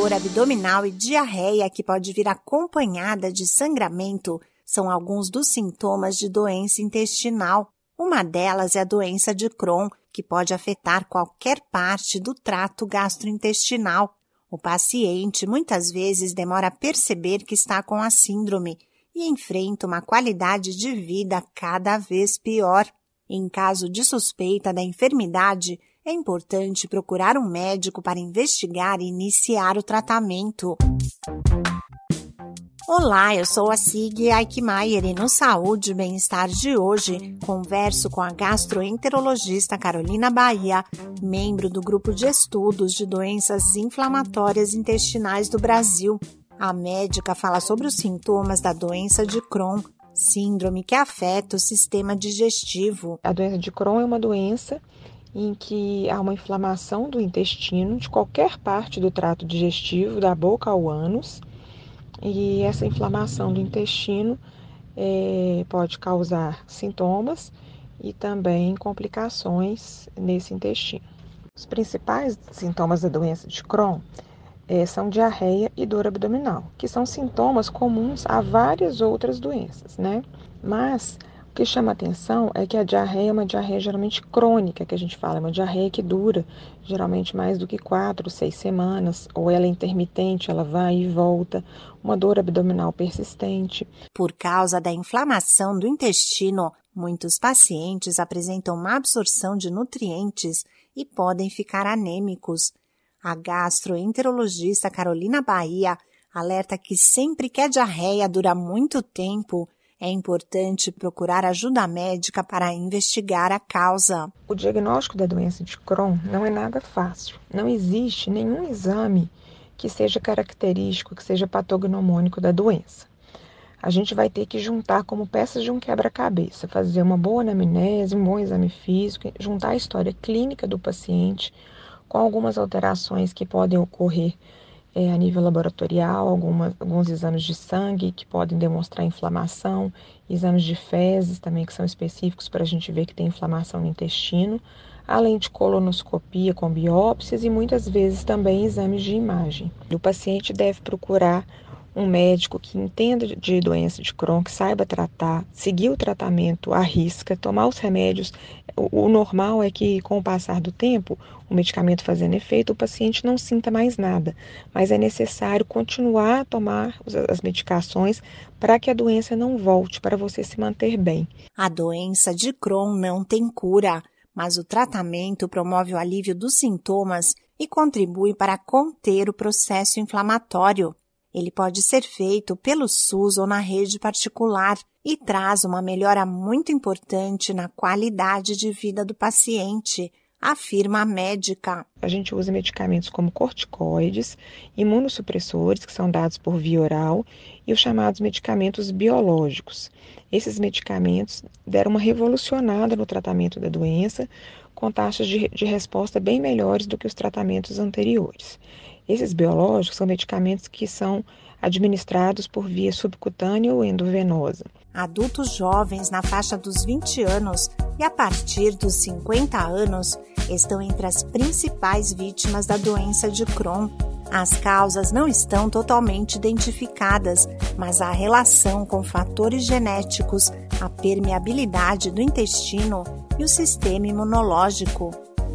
dor abdominal e diarreia que pode vir acompanhada de sangramento são alguns dos sintomas de doença intestinal. Uma delas é a doença de Crohn, que pode afetar qualquer parte do trato gastrointestinal. O paciente muitas vezes demora a perceber que está com a síndrome e enfrenta uma qualidade de vida cada vez pior. Em caso de suspeita da enfermidade, é importante procurar um médico para investigar e iniciar o tratamento. Olá, eu sou a Sig Aikmaier e no Saúde e Bem-Estar de hoje converso com a gastroenterologista Carolina Bahia, membro do Grupo de Estudos de Doenças Inflamatórias Intestinais do Brasil. A médica fala sobre os sintomas da doença de Crohn, síndrome que afeta o sistema digestivo. A doença de Crohn é uma doença em que há uma inflamação do intestino de qualquer parte do trato digestivo, da boca ao ânus e essa inflamação do intestino é, pode causar sintomas e também complicações nesse intestino. Os principais sintomas da doença de Crohn é, são diarreia e dor abdominal, que são sintomas comuns a várias outras doenças, né? Mas o que chama atenção é que a diarreia é uma diarreia geralmente crônica, que a gente fala, é uma diarreia que dura geralmente mais do que quatro, seis semanas, ou ela é intermitente, ela vai e volta, uma dor abdominal persistente. Por causa da inflamação do intestino, muitos pacientes apresentam uma absorção de nutrientes e podem ficar anêmicos. A gastroenterologista Carolina Bahia alerta que sempre que a diarreia dura muito tempo, é importante procurar ajuda médica para investigar a causa. O diagnóstico da doença de Crohn não é nada fácil. Não existe nenhum exame que seja característico, que seja patognomônico da doença. A gente vai ter que juntar como peças de um quebra-cabeça, fazer uma boa anamnese, um bom exame físico, juntar a história clínica do paciente com algumas alterações que podem ocorrer é, a nível laboratorial, alguma, alguns exames de sangue que podem demonstrar inflamação, exames de fezes também que são específicos para a gente ver que tem inflamação no intestino, além de colonoscopia com biópsias e muitas vezes também exames de imagem. O paciente deve procurar um médico que entenda de doença de Crohn, que saiba tratar, seguir o tratamento à risca, tomar os remédios. O, o, normal é que, com o passar do tempo, o medicamento fazendo efeito, o paciente não sinta mais nada, mas é necessário continuar a tomar as medicações para que a doença não volte, para você se manter bem. A doença de Crohn não tem cura, mas o tratamento promove o alívio dos sintomas e contribui para conter o processo inflamatório. Ele pode ser feito pelo SUS ou na rede particular e traz uma melhora muito importante na qualidade de vida do paciente, afirma a médica. A gente usa medicamentos como corticoides, imunossupressores, que são dados por via oral, e os chamados medicamentos biológicos. Esses medicamentos deram uma revolucionada no tratamento da doença, com taxas de, de resposta bem melhores do que os tratamentos anteriores. Esses biológicos são medicamentos que são administrados por via subcutânea ou endovenosa. Adultos jovens na faixa dos 20 anos e a partir dos 50 anos estão entre as principais vítimas da doença de Crohn. As causas não estão totalmente identificadas, mas há relação com fatores genéticos, a permeabilidade do intestino e o sistema imunológico.